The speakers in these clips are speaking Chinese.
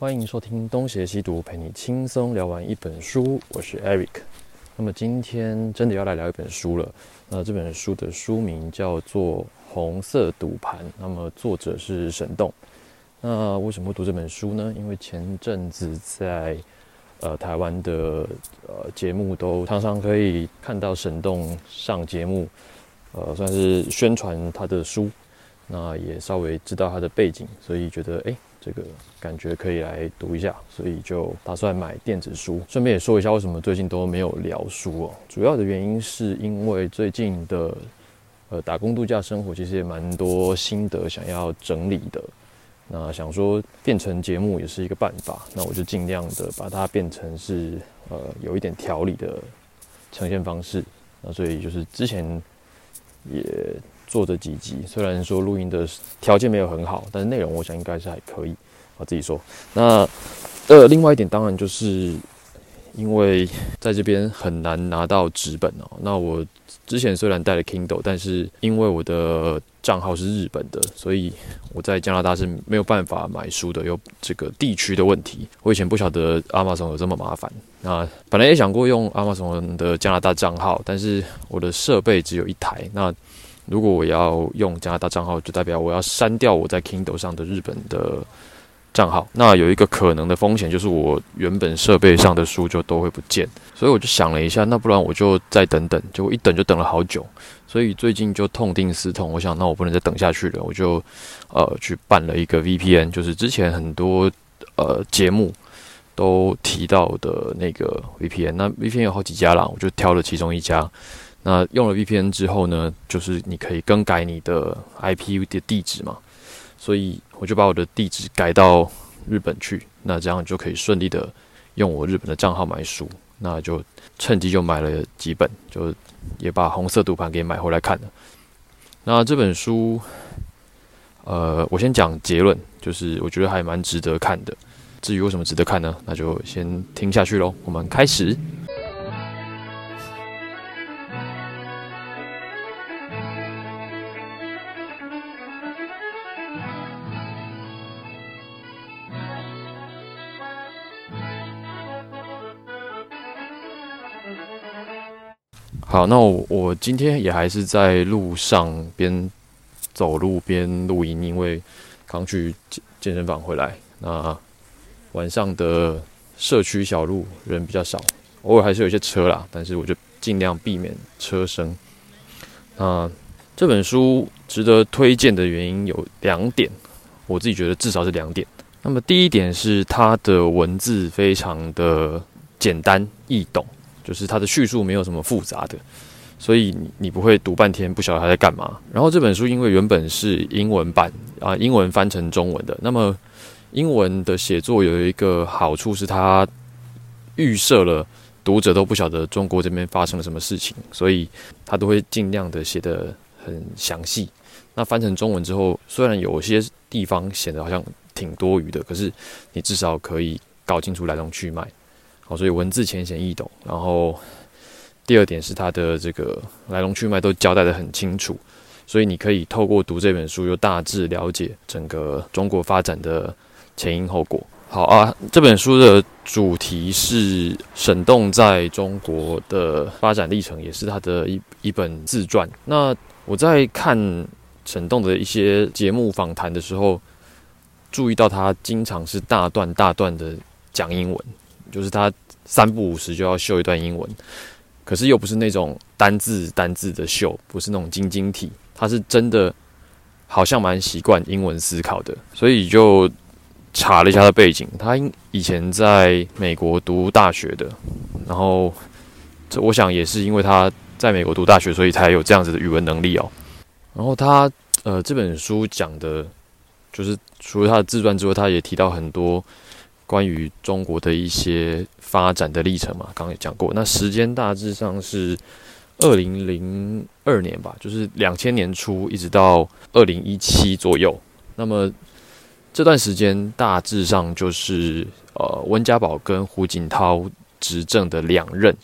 欢迎收听东邪西毒，陪你轻松聊完一本书。我是 Eric。那么今天真的要来聊一本书了。那这本书的书名叫做《红色赌盘》，那么作者是沈栋。那为什么会读这本书呢？因为前阵子在呃台湾的呃节目都常常可以看到沈栋上节目，呃算是宣传他的书。那也稍微知道他的背景，所以觉得哎。这个感觉可以来读一下，所以就打算买电子书。顺便也说一下，为什么最近都没有聊书哦？主要的原因是因为最近的呃打工度假生活，其实也蛮多心得想要整理的。那想说变成节目也是一个办法，那我就尽量的把它变成是呃有一点条理的呈现方式。那所以就是之前也。做的几集，虽然说录音的条件没有很好，但是内容我想应该是还可以。我自己说，那呃，另外一点当然就是因为在这边很难拿到纸本哦。那我之前虽然带了 Kindle，但是因为我的账号是日本的，所以我在加拿大是没有办法买书的，有这个地区的问题。我以前不晓得 Amazon 有这么麻烦。那本来也想过用 Amazon 的加拿大账号，但是我的设备只有一台。那如果我要用加拿大账号，就代表我要删掉我在 Kindle 上的日本的账号。那有一个可能的风险，就是我原本设备上的书就都会不见。所以我就想了一下，那不然我就再等等。结果一等就等了好久，所以最近就痛定思痛，我想那我不能再等下去了，我就呃去办了一个 VPN，就是之前很多呃节目都提到的那个 VPN。那 VPN 有好几家啦，我就挑了其中一家。那用了 VPN 之后呢，就是你可以更改你的 IP 的地址嘛，所以我就把我的地址改到日本去，那这样就可以顺利的用我日本的账号买书，那就趁机就买了几本，就也把红色读盘给买回来看了。那这本书，呃，我先讲结论，就是我觉得还蛮值得看的。至于为什么值得看呢？那就先听下去喽。我们开始。好，那我我今天也还是在路上边走路边录音，因为刚去健健身房回来。那晚上的社区小路人比较少，偶尔还是有一些车啦，但是我就尽量避免车声。那这本书值得推荐的原因有两点，我自己觉得至少是两点。那么第一点是它的文字非常的简单易懂。就是它的叙述没有什么复杂的，所以你你不会读半天不晓得他在干嘛。然后这本书因为原本是英文版啊，英文翻成中文的，那么英文的写作有一个好处是它预设了读者都不晓得中国这边发生了什么事情，所以他都会尽量的写得很详细。那翻成中文之后，虽然有些地方显得好像挺多余的，可是你至少可以搞清楚来龙去脉。好，所以文字浅显易懂。然后第二点是它的这个来龙去脉都交代的很清楚，所以你可以透过读这本书，又大致了解整个中国发展的前因后果。好啊，这本书的主题是沈栋在中国的发展历程，也是他的一一本自传。那我在看沈栋的一些节目访谈的时候，注意到他经常是大段大段的讲英文。就是他三不五时就要秀一段英文，可是又不是那种单字单字的秀，不是那种晶晶体，他是真的好像蛮习惯英文思考的，所以就查了一下他的背景，他以前在美国读大学的，然后这我想也是因为他在美国读大学，所以才有这样子的语文能力哦。然后他呃这本书讲的，就是除了他的自传之外，他也提到很多。关于中国的一些发展的历程嘛，刚刚也讲过。那时间大致上是二零零二年吧，就是两千年初一直到二零一七左右。那么这段时间大致上就是呃温家宝跟胡锦涛执政的两任，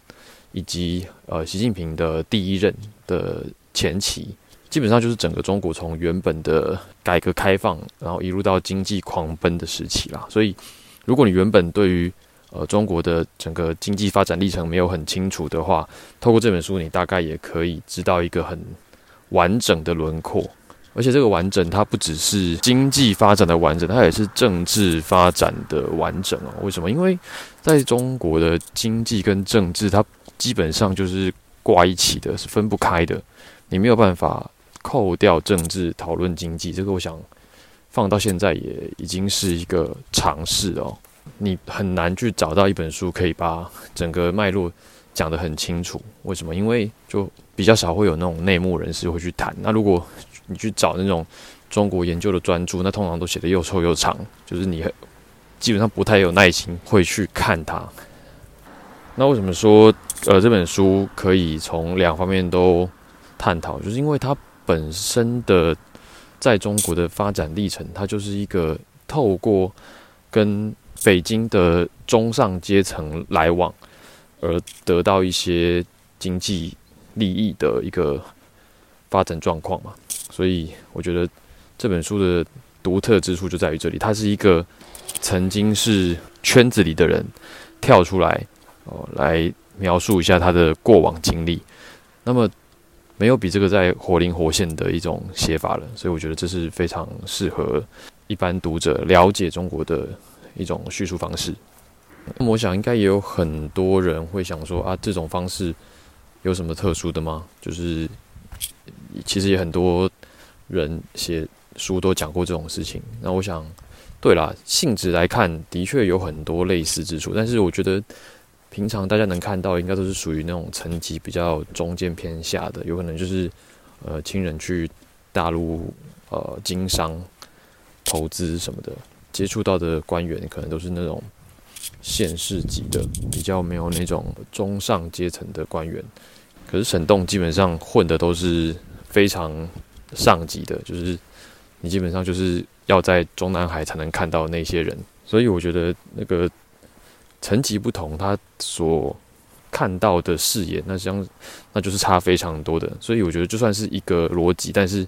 以及呃习近平的第一任的前期，基本上就是整个中国从原本的改革开放，然后一路到经济狂奔的时期啦。所以如果你原本对于呃中国的整个经济发展历程没有很清楚的话，透过这本书，你大概也可以知道一个很完整的轮廓。而且这个完整，它不只是经济发展的完整，它也是政治发展的完整哦。为什么？因为在中国的经济跟政治，它基本上就是挂一起的，是分不开的。你没有办法扣掉政治讨论经济，这个我想放到现在也已经是一个尝试哦。你很难去找到一本书可以把整个脉络讲得很清楚。为什么？因为就比较少会有那种内幕人士会去谈。那如果你去找那种中国研究的专著，那通常都写的又臭又长，就是你基本上不太有耐心会去看它。那为什么说呃这本书可以从两方面都探讨？就是因为它本身的在中国的发展历程，它就是一个透过跟北京的中上阶层来往而得到一些经济利益的一个发展状况嘛。所以我觉得这本书的独特之处就在于这里，它是一个曾经是圈子里的人跳出来哦，来描述一下他的过往经历。那么没有比这个再活灵活现的一种写法了。所以我觉得这是非常适合一般读者了解中国的一种叙述方式。那么我想应该也有很多人会想说啊，这种方式有什么特殊的吗？就是其实也很多。人写书都讲过这种事情，那我想，对啦，性质来看，的确有很多类似之处。但是我觉得，平常大家能看到，应该都是属于那种层级比较中间偏下的，有可能就是呃亲人去大陆呃经商、投资什么的，接触到的官员可能都是那种县市级的，比较没有那种中上阶层的官员。可是沈栋基本上混的都是非常。上级的，就是你基本上就是要在中南海才能看到那些人，所以我觉得那个层级不同，他所看到的视野，那相那就是差非常多的。所以我觉得就算是一个逻辑，但是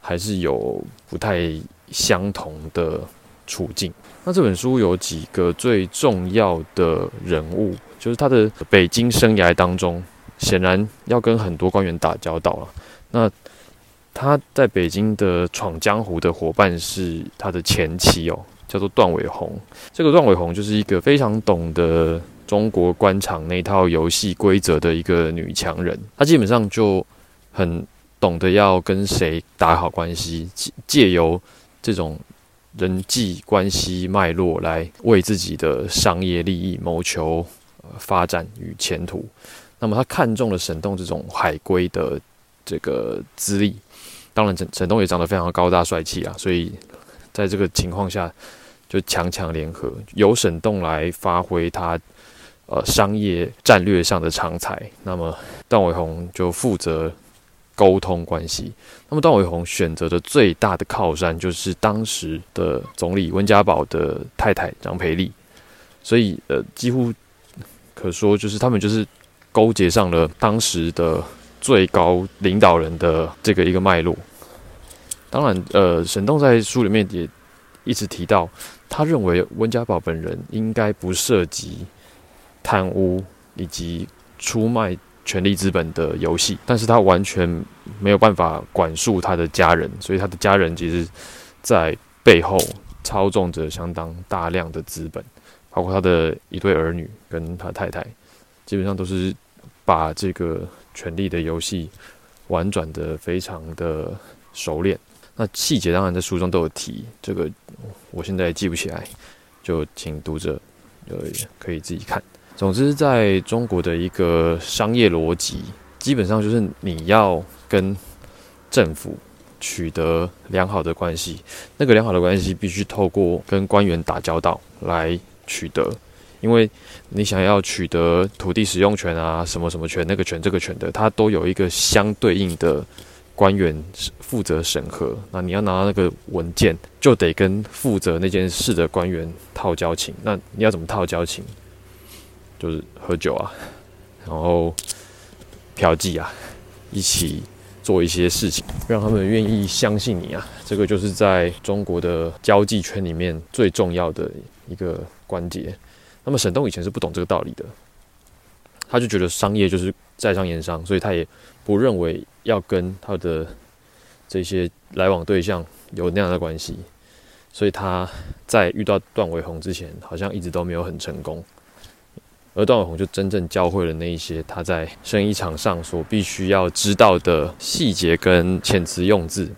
还是有不太相同的处境。那这本书有几个最重要的人物，就是他的北京生涯当中，显然要跟很多官员打交道了。那他在北京的闯江湖的伙伴是他的前妻哦，叫做段伟宏。这个段伟宏就是一个非常懂得中国官场那套游戏规则的一个女强人。她基本上就很懂得要跟谁打好关系，借由这种人际关系脉络来为自己的商业利益谋求发展与前途。那么他看中了沈栋这种海归的这个资历。当然，沈沈栋也长得非常高大帅气啊，所以在这个情况下就强强联合，由沈栋来发挥他呃商业战略上的长才。那么段伟宏就负责沟通关系。那么段伟宏选择的最大的靠山就是当时的总理温家宝的太太张培丽，所以呃几乎可说就是他们就是勾结上了当时的。最高领导人的这个一个脉络，当然，呃，沈栋在书里面也一直提到，他认为温家宝本人应该不涉及贪污以及出卖权力资本的游戏，但是他完全没有办法管束他的家人，所以他的家人其实，在背后操纵着相当大量的资本，包括他的一对儿女跟他太太，基本上都是把这个。权力的游戏玩转的非常的熟练，那细节当然在书中都有提，这个我现在记不起来，就请读者呃可以自己看。总之，在中国的一个商业逻辑，基本上就是你要跟政府取得良好的关系，那个良好的关系必须透过跟官员打交道来取得。因为你想要取得土地使用权啊，什么什么权，那个权这个权的，它都有一个相对应的官员负责审核。那你要拿那个文件，就得跟负责那件事的官员套交情。那你要怎么套交情？就是喝酒啊，然后嫖妓啊，一起做一些事情，让他们愿意相信你啊。这个就是在中国的交际圈里面最重要的一个关节。那么沈栋以前是不懂这个道理的，他就觉得商业就是在商言商，所以他也不认为要跟他的这些来往对象有那样的关系。所以他在遇到段伟宏之前，好像一直都没有很成功。而段伟宏就真正教会了那一些他在生意场上所必须要知道的细节跟遣词用字。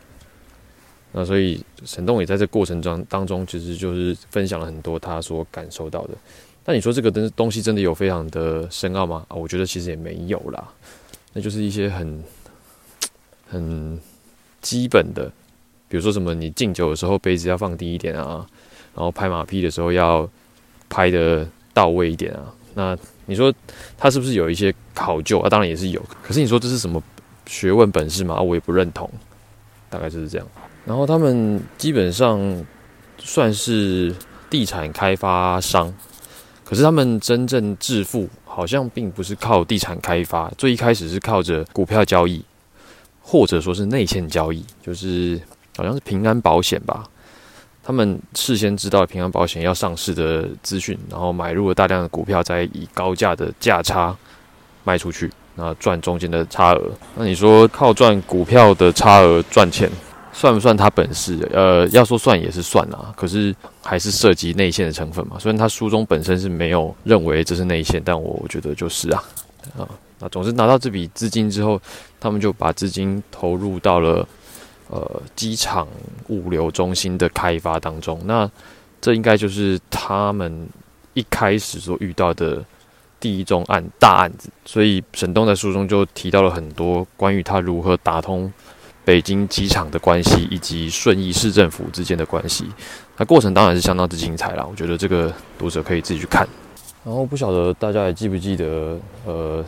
那所以沈栋也在这过程中当中，其实就是分享了很多他所感受到的。那你说这个东东西真的有非常的深奥吗？啊，我觉得其实也没有啦。那就是一些很很基本的，比如说什么你敬酒的时候杯子要放低一点啊，然后拍马屁的时候要拍的到位一点啊。那你说他是不是有一些考究啊？当然也是有。可是你说这是什么学问本事嘛？我也不认同。大概就是这样。然后他们基本上算是地产开发商，可是他们真正致富好像并不是靠地产开发，最一开始是靠着股票交易，或者说是内线交易，就是好像是平安保险吧。他们事先知道平安保险要上市的资讯，然后买入了大量的股票，再以高价的价差卖出去，那赚中间的差额。那你说靠赚股票的差额赚钱，算不算他本事？呃，要说算也是算啊，可是还是涉及内线的成分嘛。虽然他书中本身是没有认为这是内线，但我觉得就是啊啊。那总之拿到这笔资金之后，他们就把资金投入到了。呃，机场物流中心的开发当中，那这应该就是他们一开始所遇到的第一宗案大案子。所以沈东在书中就提到了很多关于他如何打通北京机场的关系，以及顺义市政府之间的关系。那过程当然是相当之精彩啦，我觉得这个读者可以自己去看。然后不晓得大家还记不记得，呃，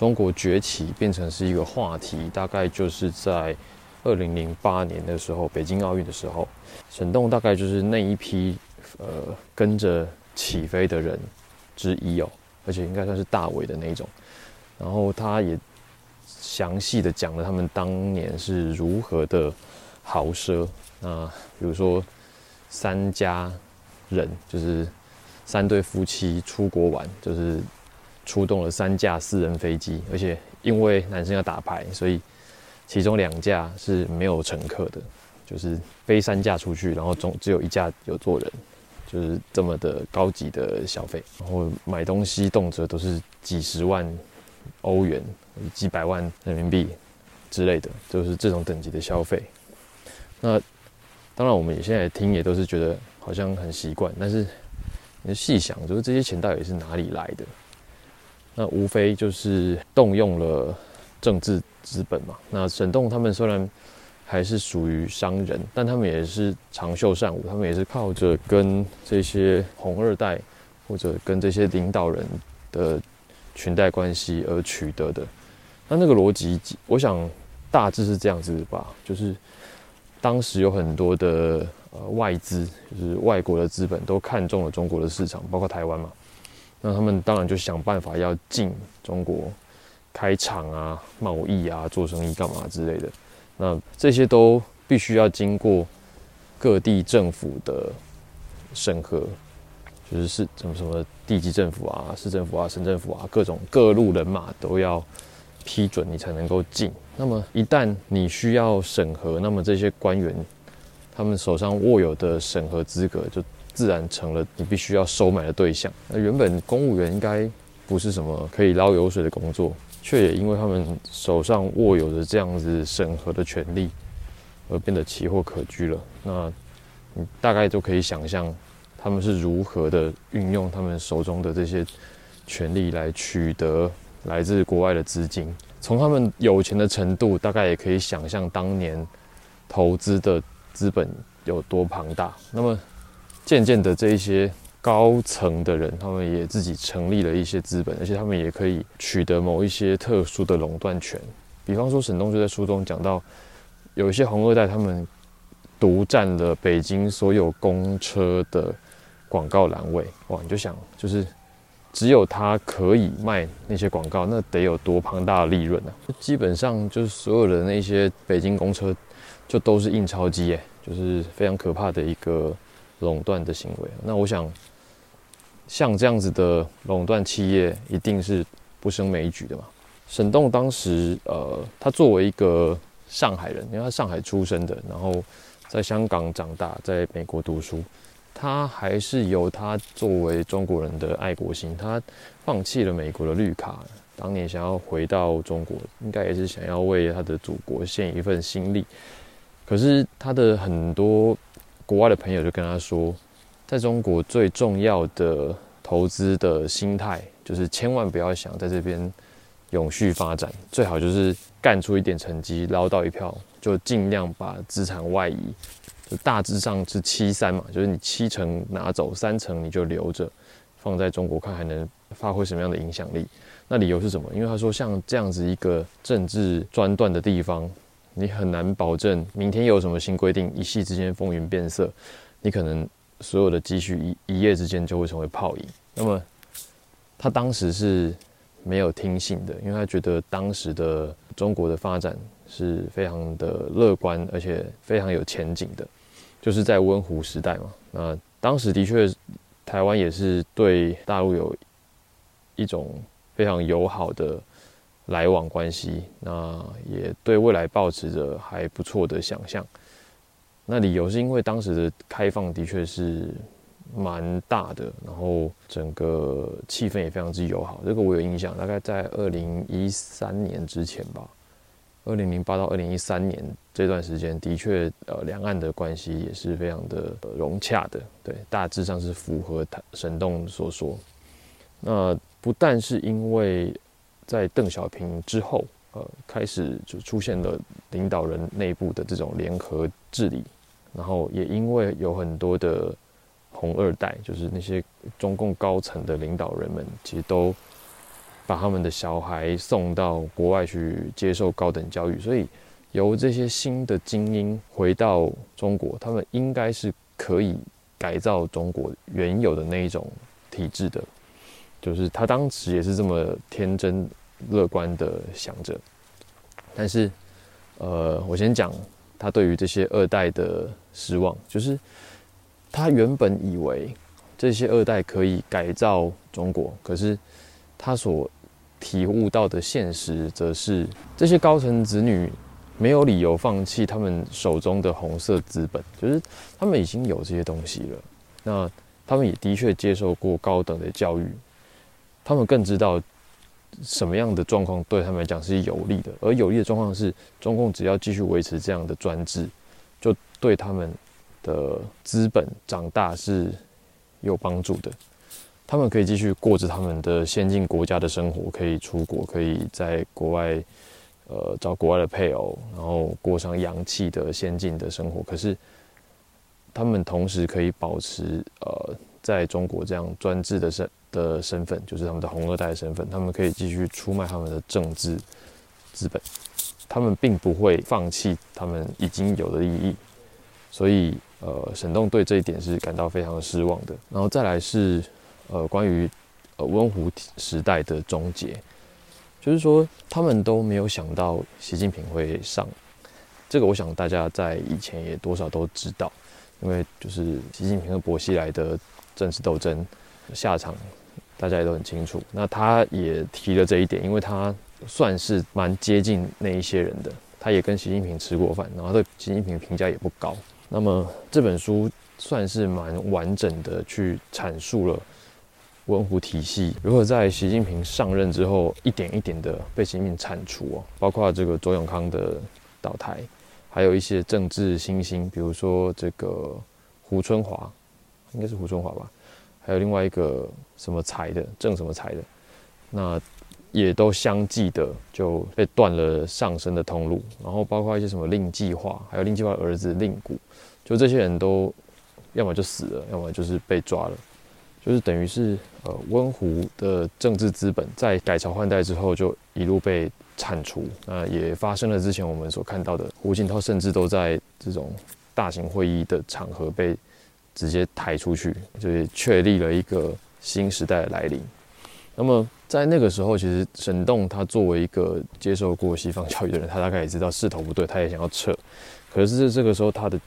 中国崛起变成是一个话题，大概就是在。二零零八年的时候，北京奥运的时候，沈栋大概就是那一批呃跟着起飞的人之一哦，而且应该算是大伟的那种。然后他也详细的讲了他们当年是如何的豪奢。那比如说三家人，就是三对夫妻出国玩，就是出动了三架私人飞机，而且因为男生要打牌，所以。其中两架是没有乘客的，就是飞三架出去，然后总只有一架有坐人，就是这么的高级的消费。然后买东西动辄都是几十万欧元、几百万人民币之类的，就是这种等级的消费。那当然，我们也现在听也都是觉得好像很习惯，但是你细想，就是这些钱到底是哪里来的？那无非就是动用了政治。资本嘛，那沈栋他们虽然还是属于商人，但他们也是长袖善舞，他们也是靠着跟这些红二代或者跟这些领导人的裙带关系而取得的。那那个逻辑，我想大致是这样子吧，就是当时有很多的呃外资，就是外国的资本都看中了中国的市场，包括台湾嘛，那他们当然就想办法要进中国。开厂啊，贸易啊，做生意干嘛之类的，那这些都必须要经过各地政府的审核，就是是什么什么地级政府啊、市政府啊、省政府啊，各种各路人马都要批准你才能够进。那么一旦你需要审核，那么这些官员他们手上握有的审核资格，就自然成了你必须要收买的对象。那原本公务员应该不是什么可以捞油水的工作。却也因为他们手上握有着这样子审核的权利，而变得奇货可居了。那你大概就可以想象，他们是如何的运用他们手中的这些权利来取得来自国外的资金。从他们有钱的程度，大概也可以想象当年投资的资本有多庞大。那么渐渐的，这一些。高层的人，他们也自己成立了一些资本，而且他们也可以取得某一些特殊的垄断权。比方说，沈东就在书中讲到，有一些红二代，他们独占了北京所有公车的广告栏位。哇，你就想，就是只有他可以卖那些广告，那得有多庞大的利润呢？基本上就是所有的那些北京公车，就都是印钞机，哎，就是非常可怕的一个垄断的行为。那我想，像这样子的垄断企业，一定是不胜枚举的嘛。沈栋当时，呃，他作为一个上海人，因为他上海出生的，然后在香港长大，在美国读书。他还是有他作为中国人的爱国心，他放弃了美国的绿卡，当年想要回到中国，应该也是想要为他的祖国献一份心力。可是他的很多国外的朋友就跟他说，在中国最重要的投资的心态，就是千万不要想在这边永续发展，最好就是干出一点成绩，捞到一票，就尽量把资产外移。就大致上是七三嘛，就是你七成拿走，三成你就留着，放在中国看还能发挥什么样的影响力？那理由是什么？因为他说像这样子一个政治专断的地方，你很难保证明天有什么新规定，一夕之间风云变色，你可能所有的积蓄一一夜之间就会成为泡影。那么他当时是没有听信的，因为他觉得当时的中国的发展是非常的乐观，而且非常有前景的。就是在温湖时代嘛，那当时的确，台湾也是对大陆有一种非常友好的来往关系，那也对未来保持着还不错的想象。那理由是因为当时的开放的确是蛮大的，然后整个气氛也非常之友好。这个我有印象，大概在二零一三年之前吧。二零零八到二零一三年这段时间，的确，呃，两岸的关系也是非常的融洽的，对，大致上是符合他沈栋所说。那不但是因为在邓小平之后，呃，开始就出现了领导人内部的这种联合治理，然后也因为有很多的红二代，就是那些中共高层的领导人们，其实都。把他们的小孩送到国外去接受高等教育，所以由这些新的精英回到中国，他们应该是可以改造中国原有的那一种体制的。就是他当时也是这么天真乐观的想着。但是，呃，我先讲他对于这些二代的失望，就是他原本以为这些二代可以改造中国，可是他所体悟到的现实，则是这些高层子女没有理由放弃他们手中的红色资本，就是他们已经有这些东西了。那他们也的确接受过高等的教育，他们更知道什么样的状况对他们来讲是有利的。而有利的状况是，中共只要继续维持这样的专制，就对他们的资本长大是有帮助的。他们可以继续过着他们的先进国家的生活，可以出国，可以在国外，呃，找国外的配偶，然后过上洋气的先进的生活。可是，他们同时可以保持呃，在中国这样专制的生的身份，就是他们的红二代的身份。他们可以继续出卖他们的政治资本，他们并不会放弃他们已经有的利益。所以，呃，沈栋对这一点是感到非常失望的。然后再来是。呃，关于呃温湖时代的终结，就是说他们都没有想到习近平会上，这个我想大家在以前也多少都知道，因为就是习近平和薄熙来的政治斗争下场，大家也都很清楚。那他也提了这一点，因为他算是蛮接近那一些人的，他也跟习近平吃过饭，然后对习近平评价也不高。那么这本书算是蛮完整的去阐述了。温湖体系如何在习近平上任之后一点一点的被习近平铲除哦？包括这个周永康的倒台，还有一些政治新星，比如说这个胡春华，应该是胡春华吧？还有另外一个什么才的郑什么才的，那也都相继的就被断了上升的通路。然后包括一些什么令计划，还有令计划儿子令谷，就这些人都要么就死了，要么就是被抓了。就是等于是，呃，温湖的政治资本在改朝换代之后就一路被铲除，那也发生了之前我们所看到的，胡锦涛甚至都在这种大型会议的场合被直接抬出去，就是确立了一个新时代的来临。那么在那个时候，其实沈栋他作为一个接受过西方教育的人，他大概也知道势头不对，他也想要撤。可是这个时候，他的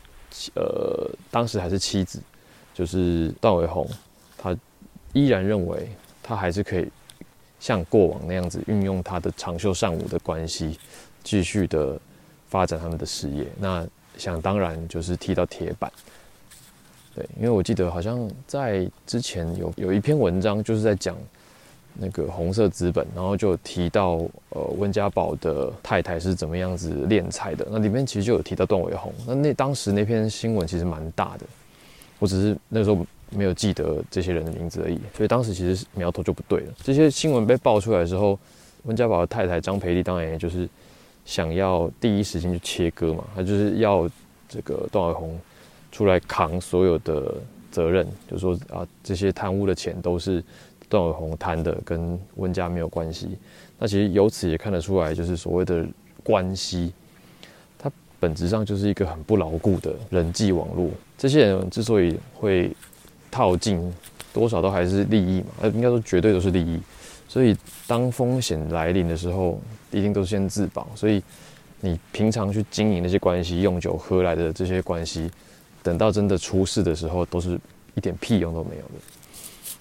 呃当时还是妻子，就是段伟宏，他依然认为他还是可以像过往那样子运用他的长袖善舞的关系，继续的发展他们的事业。那想当然就是踢到铁板。对，因为我记得好像在之前有有一篇文章，就是在讲那个红色资本，然后就提到呃温家宝的太太是怎么样子敛财的。那里面其实就有提到段伟宏。那那当时那篇新闻其实蛮大的，我只是那时候没有记得这些人的名字而已。所以当时其实苗头就不对了。这些新闻被爆出来的时候，温家宝的太太张培丽当然也就是想要第一时间就切割嘛，他就是要这个段伟宏。出来扛所有的责任，就说啊，这些贪污的钱都是段伟宏贪的，跟温家没有关系。那其实由此也看得出来，就是所谓的关系，它本质上就是一个很不牢固的人际网络。这些人之所以会套进，多少都还是利益嘛，呃，应该说绝对都是利益。所以当风险来临的时候，一定都是先自保。所以你平常去经营那些关系，用酒喝来的这些关系。等到真的出事的时候，都是一点屁用都没有的。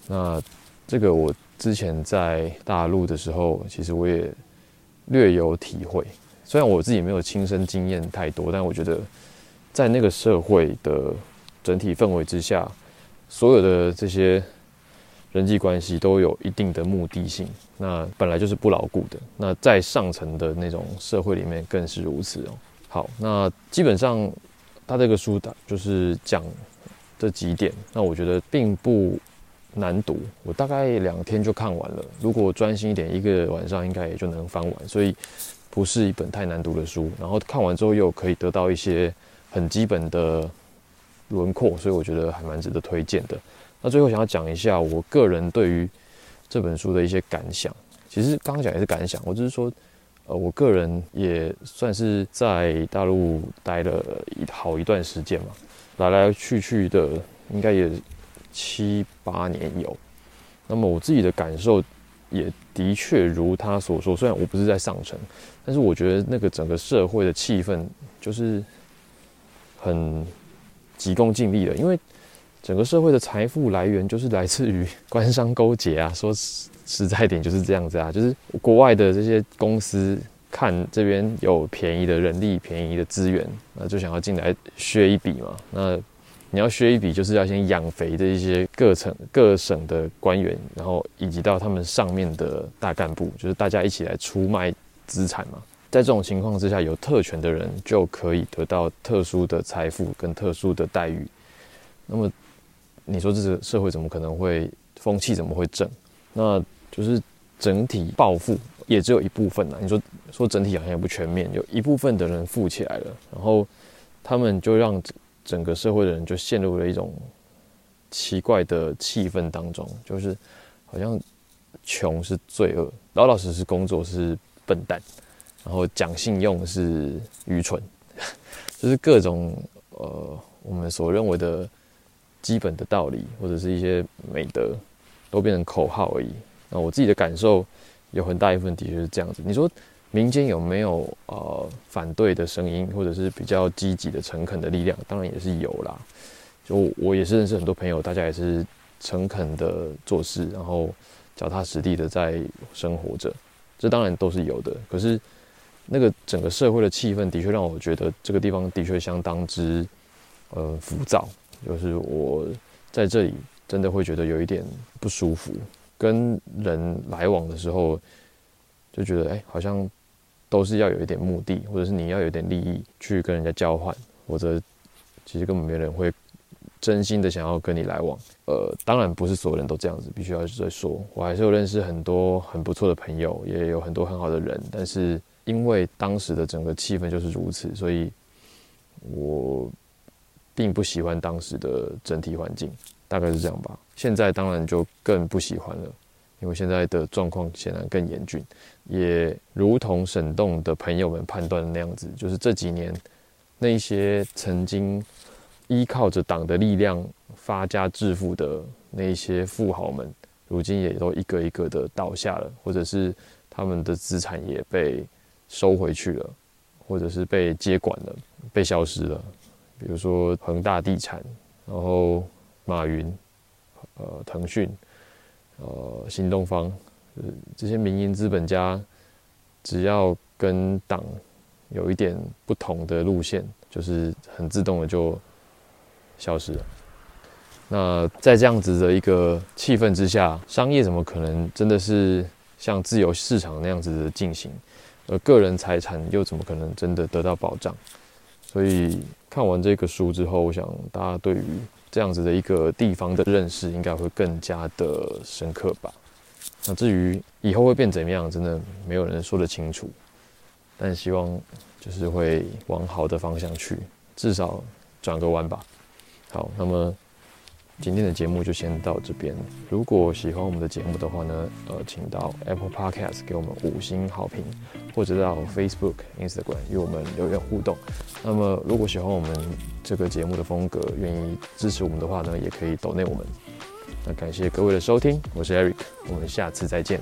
那这个我之前在大陆的时候，其实我也略有体会。虽然我自己没有亲身经验太多，但我觉得在那个社会的整体氛围之下，所有的这些人际关系都有一定的目的性。那本来就是不牢固的。那在上层的那种社会里面更是如此哦。好，那基本上。他这个书的就是讲这几点，那我觉得并不难读，我大概两天就看完了。如果专心一点，一个晚上应该也就能翻完，所以不是一本太难读的书。然后看完之后又可以得到一些很基本的轮廓，所以我觉得还蛮值得推荐的。那最后想要讲一下我个人对于这本书的一些感想，其实刚刚讲也是感想，我只是说。呃，我个人也算是在大陆待了一好一段时间嘛，来来去去的应该也七八年有。那么我自己的感受也的确如他所说，虽然我不是在上层，但是我觉得那个整个社会的气氛就是很急功近利的，因为整个社会的财富来源就是来自于官商勾结啊，说。实在点就是这样子啊，就是国外的这些公司看这边有便宜的人力、便宜的资源，那就想要进来削一笔嘛。那你要削一笔，就是要先养肥这一些各层各省的官员，然后以及到他们上面的大干部，就是大家一起来出卖资产嘛。在这种情况之下，有特权的人就可以得到特殊的财富跟特殊的待遇。那么你说这个社会怎么可能会风气怎么会正？那就是整体暴富也只有一部分呐。你说说整体好像也不全面，有一部分的人富起来了，然后他们就让整个社会的人就陷入了一种奇怪的气氛当中，就是好像穷是罪恶，老老实实工作是笨蛋，然后讲信用是愚蠢，就是各种呃我们所认为的基本的道理或者是一些美德。都变成口号而已。那我自己的感受有很大一部分的确是这样子。你说民间有没有呃反对的声音，或者是比较积极的、诚恳的力量？当然也是有啦。就我也是认识很多朋友，大家也是诚恳的做事，然后脚踏实地的在生活着。这当然都是有的。可是那个整个社会的气氛的确让我觉得这个地方的确相当之呃浮躁。就是我在这里。真的会觉得有一点不舒服，跟人来往的时候，就觉得哎，好像都是要有一点目的，或者是你要有点利益去跟人家交换，或者其实根本没人会真心的想要跟你来往。呃，当然不是所有人都这样子，必须要再说，我还是有认识很多很不错的朋友，也有很多很好的人，但是因为当时的整个气氛就是如此，所以我并不喜欢当时的整体环境。大概是这样吧。现在当然就更不喜欢了，因为现在的状况显然更严峻。也如同沈栋的朋友们判断的那样子，就是这几年那些曾经依靠着党的力量发家致富的那些富豪们，如今也都一个一个的倒下了，或者是他们的资产也被收回去了，或者是被接管了，被消失了。比如说恒大地产，然后马云，呃，腾讯，呃，新东方，呃，这些民营资本家，只要跟党有一点不同的路线，就是很自动的就消失了。那在这样子的一个气氛之下，商业怎么可能真的是像自由市场那样子的进行？而个人财产又怎么可能真的得到保障？所以看完这个书之后，我想大家对于这样子的一个地方的认识，应该会更加的深刻吧。那至于以后会变怎么样，真的没有人说得清楚。但希望就是会往好的方向去，至少转个弯吧。好，那么。今天的节目就先到这边。如果喜欢我们的节目的话呢，呃，请到 Apple Podcast 给我们五星好评，或者到 Facebook、Instagram 与我们留言互动。那么，如果喜欢我们这个节目的风格，愿意支持我们的话呢，也可以 Donate 我们。那感谢各位的收听，我是 Eric，我们下次再见。